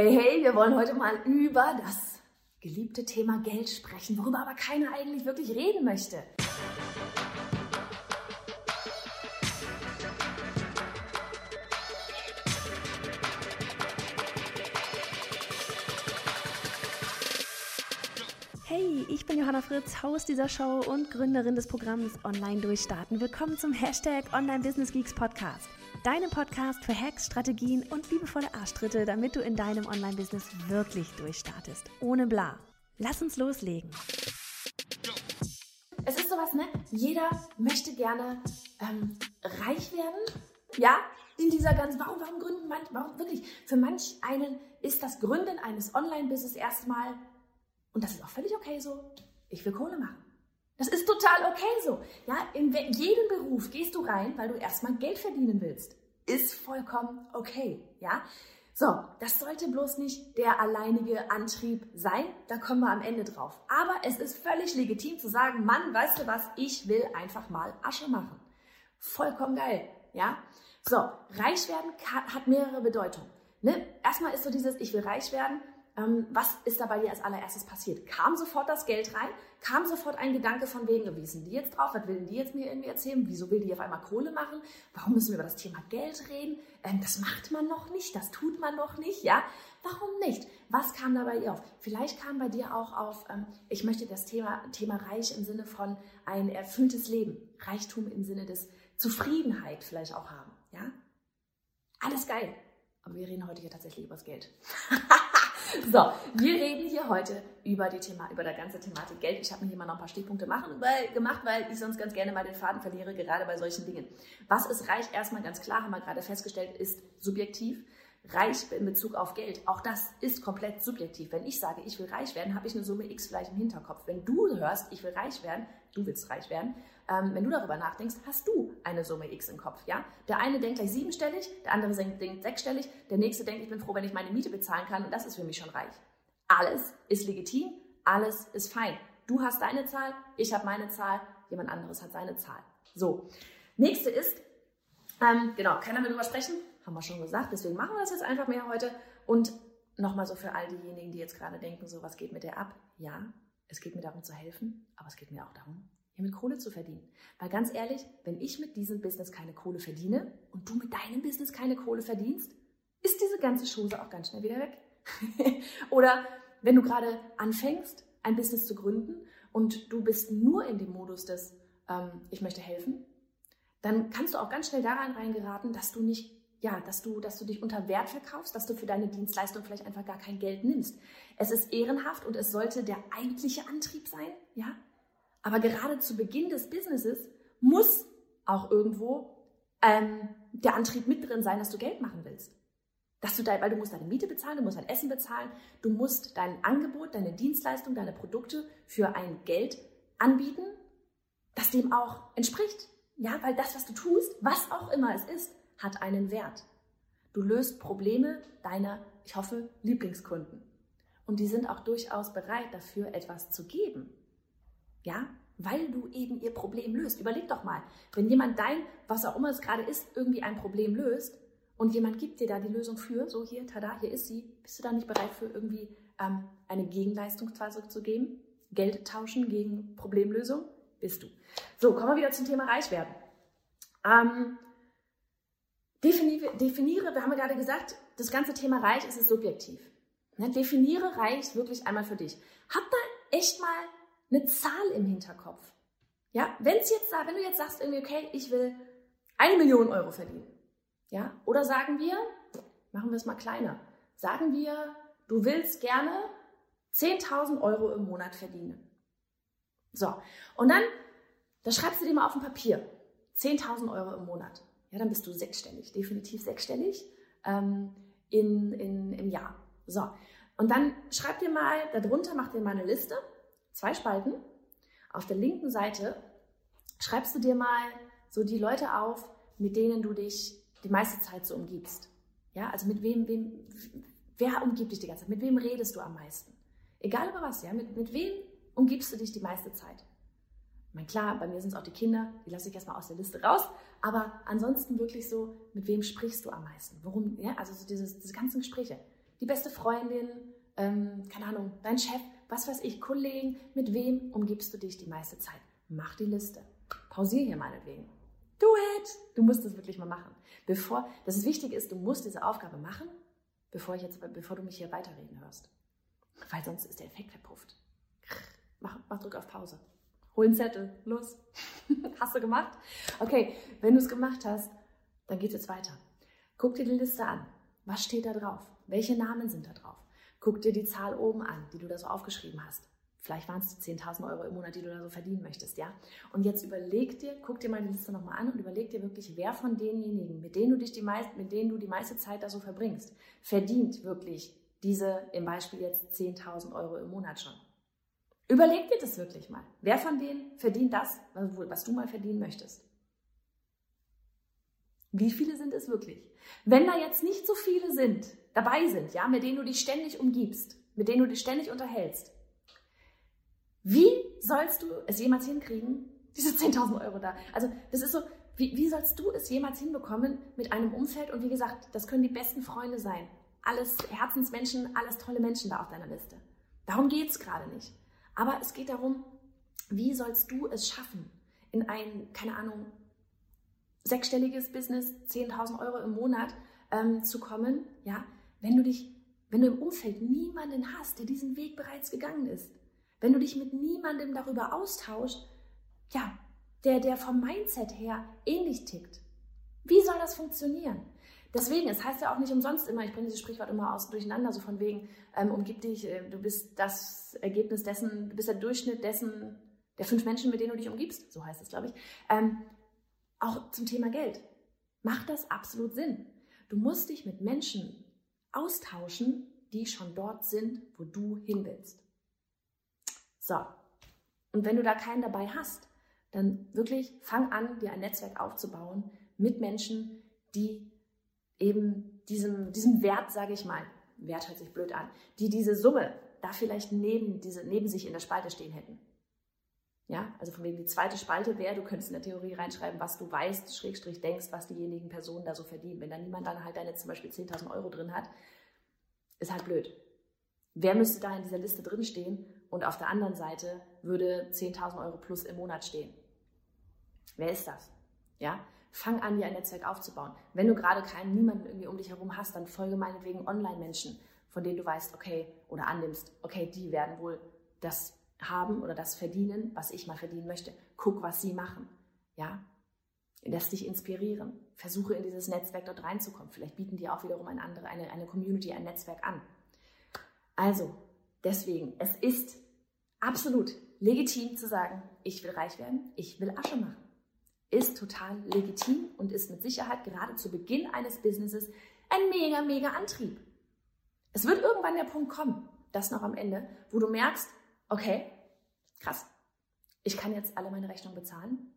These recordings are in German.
Hey, hey, wir wollen heute mal über das geliebte Thema Geld sprechen, worüber aber keiner eigentlich wirklich reden möchte. Hey, ich bin Johanna Fritz, Haus dieser Show und Gründerin des Programms Online Durchstarten. Willkommen zum Hashtag Online Business Geeks Podcast. Deinem Podcast für Hacks, Strategien und liebevolle Arschtritte, damit du in deinem Online-Business wirklich durchstartest. Ohne bla. Lass uns loslegen. Es ist sowas, ne? Jeder möchte gerne ähm, reich werden. Ja, in dieser ganzen, warum, warum gründen manch, warum wirklich, für manch einen ist das Gründen eines Online-Business erstmal, und das ist auch völlig okay so, ich will Kohle machen. Das ist total okay so. Ja, in jeden Beruf gehst du rein, weil du erstmal Geld verdienen willst. Ist vollkommen okay. Ja, so, das sollte bloß nicht der alleinige Antrieb sein. Da kommen wir am Ende drauf. Aber es ist völlig legitim zu sagen, Mann, weißt du was? Ich will einfach mal Asche machen. Vollkommen geil. Ja, so, reich werden hat mehrere Bedeutungen. Ne? Erstmal ist so dieses, ich will reich werden was ist da bei dir als allererstes passiert? Kam sofort das Geld rein? Kam sofort ein Gedanke von wegen, wie sind die jetzt drauf? Was will die jetzt mir irgendwie erzählen? Wieso will die auf einmal Kohle machen? Warum müssen wir über das Thema Geld reden? Ähm, das macht man noch nicht, das tut man noch nicht, ja? Warum nicht? Was kam da bei ihr auf? Vielleicht kam bei dir auch auf, ähm, ich möchte das Thema, Thema Reich im Sinne von ein erfülltes Leben, Reichtum im Sinne des Zufriedenheit vielleicht auch haben, ja? Alles geil. Aber wir reden heute hier tatsächlich über das Geld. So, wir reden hier heute über die Thema, über die ganze Thematik Geld. Ich habe mir hier mal noch ein paar Stichpunkte machen, weil, gemacht, weil ich sonst ganz gerne mal den Faden verliere, gerade bei solchen Dingen. Was ist reich? Erstmal ganz klar, haben wir gerade festgestellt, ist subjektiv. Reich in Bezug auf Geld, auch das ist komplett subjektiv. Wenn ich sage, ich will reich werden, habe ich eine Summe X vielleicht im Hinterkopf. Wenn du hörst, ich will reich werden, du willst reich werden, ähm, wenn du darüber nachdenkst, hast du eine Summe X im Kopf. Ja? Der eine denkt gleich siebenstellig, der andere denkt sechsstellig, der nächste denkt, ich bin froh, wenn ich meine Miete bezahlen kann und das ist für mich schon reich. Alles ist legitim, alles ist fein. Du hast deine Zahl, ich habe meine Zahl, jemand anderes hat seine Zahl. So, nächste ist, ähm, genau, keiner will drüber sprechen, haben wir schon gesagt, deswegen machen wir das jetzt einfach mehr heute. Und nochmal so für all diejenigen, die jetzt gerade denken, so was geht mit der ab? Ja, es geht mir darum zu helfen, aber es geht mir auch darum, mit Kohle zu verdienen. Weil ganz ehrlich, wenn ich mit diesem Business keine Kohle verdiene und du mit deinem Business keine Kohle verdienst, ist diese ganze Chose auch ganz schnell wieder weg. Oder wenn du gerade anfängst, ein Business zu gründen und du bist nur in dem Modus des, ähm, ich möchte helfen, dann kannst du auch ganz schnell daran reingeraten, dass du nicht, ja, dass du, dass du dich unter Wert verkaufst, dass du für deine Dienstleistung vielleicht einfach gar kein Geld nimmst. Es ist ehrenhaft und es sollte der eigentliche Antrieb sein, ja, aber gerade zu Beginn des Businesses muss auch irgendwo ähm, der Antrieb mit drin sein, dass du Geld machen willst. Dass du da, weil du musst deine Miete bezahlen, du musst dein Essen bezahlen, du musst dein Angebot, deine Dienstleistung, deine Produkte für ein Geld anbieten, das dem auch entspricht. Ja, weil das, was du tust, was auch immer es ist, hat einen Wert. Du löst Probleme deiner, ich hoffe, Lieblingskunden. Und die sind auch durchaus bereit, dafür etwas zu geben. Ja, weil du eben ihr Problem löst. Überleg doch mal, wenn jemand dein, was auch immer es gerade ist, irgendwie ein Problem löst und jemand gibt dir da die Lösung für, so hier, tada, hier ist sie, bist du da nicht bereit für irgendwie ähm, eine Gegenleistung zu geben? Geld tauschen gegen Problemlösung? Bist du. So, kommen wir wieder zum Thema reich werden. Ähm, definiere, definiere, wir haben ja gerade gesagt, das ganze Thema reich ist es subjektiv. Ne? Definiere reich wirklich einmal für dich. Hab da echt mal eine Zahl im Hinterkopf. Ja, wenn es jetzt, wenn du jetzt sagst irgendwie, okay, ich will eine Million Euro verdienen. Ja, oder sagen wir, machen wir es mal kleiner. Sagen wir, du willst gerne 10.000 Euro im Monat verdienen. So, und dann, da schreibst du dir mal auf ein Papier. 10.000 Euro im Monat. Ja, dann bist du sechsstellig, definitiv sechsstellig ähm, in, in, im Jahr. So, und dann schreib dir mal, darunter mach dir mal eine Liste zwei Spalten. Auf der linken Seite schreibst du dir mal so die Leute auf, mit denen du dich die meiste Zeit so umgibst. Ja, also mit wem, wem, wer umgibt dich die ganze Zeit? Mit wem redest du am meisten? Egal über was, ja, mit, mit wem umgibst du dich die meiste Zeit? Meine, klar, bei mir sind es auch die Kinder, die lasse ich erstmal aus der Liste raus, aber ansonsten wirklich so, mit wem sprichst du am meisten? Worum, ja, also so dieses, diese ganzen Gespräche. die beste Freundin, ähm, keine Ahnung, dein Chef, was weiß ich, Kollegen, mit wem umgibst du dich die meiste Zeit? Mach die Liste. Pausier hier meinetwegen. Do it! Du musst es wirklich mal machen. Bevor, das ist wichtig ist, du musst diese Aufgabe machen, bevor, ich jetzt, bevor du mich hier weiterreden hörst. Weil sonst ist der Effekt verpufft. Mach, mach drück auf Pause. Hol einen Zettel. Los. hast du gemacht? Okay, wenn du es gemacht hast, dann geht es jetzt weiter. Guck dir die Liste an. Was steht da drauf? Welche Namen sind da drauf? Guck dir die Zahl oben an, die du da so aufgeschrieben hast. Vielleicht waren es die 10.000 Euro im Monat, die du da so verdienen möchtest, ja? Und jetzt überleg dir, guck dir mal die Liste nochmal an und überleg dir wirklich, wer von denjenigen, mit denen du dich die meist, mit denen du die meiste Zeit da so verbringst, verdient wirklich diese, im Beispiel jetzt 10.000 Euro im Monat schon. Überleg dir das wirklich mal. Wer von denen verdient das, was du mal verdienen möchtest? Wie viele sind es wirklich? Wenn da jetzt nicht so viele sind, dabei sind, ja, mit denen du dich ständig umgibst, mit denen du dich ständig unterhältst, wie sollst du es jemals hinkriegen, diese 10.000 Euro da? Also das ist so, wie, wie sollst du es jemals hinbekommen mit einem Umfeld? Und wie gesagt, das können die besten Freunde sein. Alles Herzensmenschen, alles tolle Menschen da auf deiner Liste. Darum geht es gerade nicht. Aber es geht darum, wie sollst du es schaffen, in ein, keine Ahnung, sechsstelliges Business, 10.000 Euro im Monat ähm, zu kommen, ja, wenn du dich, wenn du im Umfeld niemanden hast, der diesen Weg bereits gegangen ist, wenn du dich mit niemandem darüber austauschst, ja, der, der vom Mindset her ähnlich tickt. Wie soll das funktionieren? Deswegen, es heißt ja auch nicht umsonst immer, ich bringe dieses Sprichwort immer aus durcheinander, so von wegen, ähm, umgib dich, äh, du bist das Ergebnis dessen, du bist der Durchschnitt dessen, der fünf Menschen, mit denen du dich umgibst, so heißt es, glaube ich. Ähm, auch zum Thema Geld. Macht das absolut Sinn? Du musst dich mit Menschen austauschen, die schon dort sind, wo du hin willst. So. Und wenn du da keinen dabei hast, dann wirklich fang an, dir ein Netzwerk aufzubauen mit Menschen, die eben diesem, diesem Wert, sage ich mal, Wert hört sich blöd an, die diese Summe da vielleicht neben, diese, neben sich in der Spalte stehen hätten. Ja, also von wegen die zweite Spalte wäre, du könntest in der Theorie reinschreiben, was du weißt, Schrägstrich denkst, was diejenigen Personen da so verdienen. Wenn da niemand dann halt deine zum Beispiel 10.000 Euro drin hat, ist halt blöd. Wer müsste da in dieser Liste drin stehen und auf der anderen Seite würde 10.000 Euro plus im Monat stehen? Wer ist das? Ja, fang an, dir ein Netzwerk aufzubauen. Wenn du gerade keinen, niemanden irgendwie um dich herum hast, dann folge meinetwegen Online-Menschen, von denen du weißt, okay, oder annimmst, okay, die werden wohl das haben oder das verdienen, was ich mal verdienen möchte. Guck, was sie machen. Ja? Lass dich inspirieren. Versuche in dieses Netzwerk dort reinzukommen. Vielleicht bieten die auch wiederum eine andere, eine, eine Community, ein Netzwerk an. Also, deswegen, es ist absolut legitim zu sagen, ich will reich werden, ich will Asche machen. Ist total legitim und ist mit Sicherheit gerade zu Beginn eines Businesses ein mega, mega Antrieb. Es wird irgendwann der Punkt kommen, das noch am Ende, wo du merkst, okay, krass, ich kann jetzt alle meine Rechnungen bezahlen.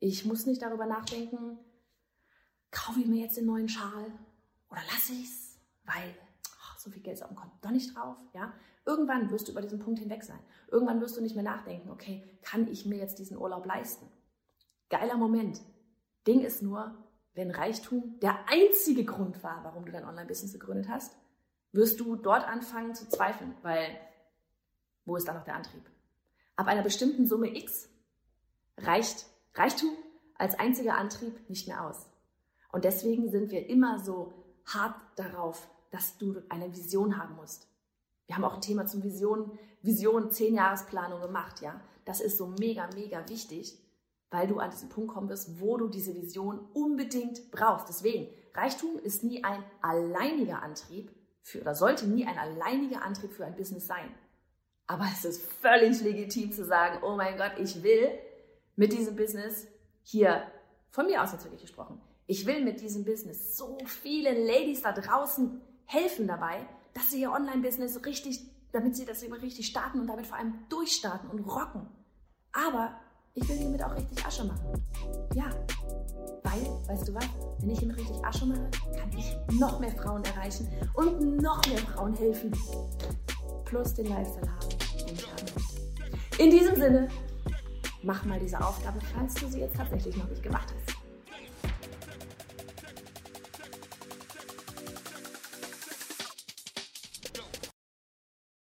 Ich muss nicht darüber nachdenken, kaufe ich mir jetzt den neuen Schal oder lasse ich es, weil oh, so viel Geld ist auf dem Konto doch nicht drauf. Ja? Irgendwann wirst du über diesen Punkt hinweg sein. Irgendwann wirst du nicht mehr nachdenken, okay, kann ich mir jetzt diesen Urlaub leisten? Geiler Moment. Ding ist nur, wenn Reichtum der einzige Grund war, warum du dein Online-Business gegründet hast, wirst du dort anfangen zu zweifeln, weil wo ist da noch der Antrieb? Ab einer bestimmten Summe X reicht Reichtum als einziger Antrieb nicht mehr aus. Und deswegen sind wir immer so hart darauf, dass du eine Vision haben musst. Wir haben auch ein Thema zum Vision, Vision, Zehn-Jahresplanung gemacht, ja. Das ist so mega, mega wichtig, weil du an diesen Punkt kommen wirst, wo du diese Vision unbedingt brauchst. Deswegen, Reichtum ist nie ein alleiniger Antrieb für, oder sollte nie ein alleiniger Antrieb für ein Business sein. Aber es ist völlig legitim zu sagen, oh mein Gott, ich will mit diesem Business hier, von mir aus natürlich gesprochen, ich will mit diesem Business so vielen Ladies da draußen helfen dabei, dass sie ihr Online-Business richtig, damit sie das immer richtig starten und damit vor allem durchstarten und rocken. Aber ich will hiermit auch richtig Asche machen. Ja, weil, weißt du was, wenn ich hiermit richtig Asche mache, kann ich noch mehr Frauen erreichen und noch mehr Frauen helfen. Plus den Lifestyle haben in diesem Sinne, mach mal diese Aufgabe, falls du sie jetzt tatsächlich noch nicht gemacht hast.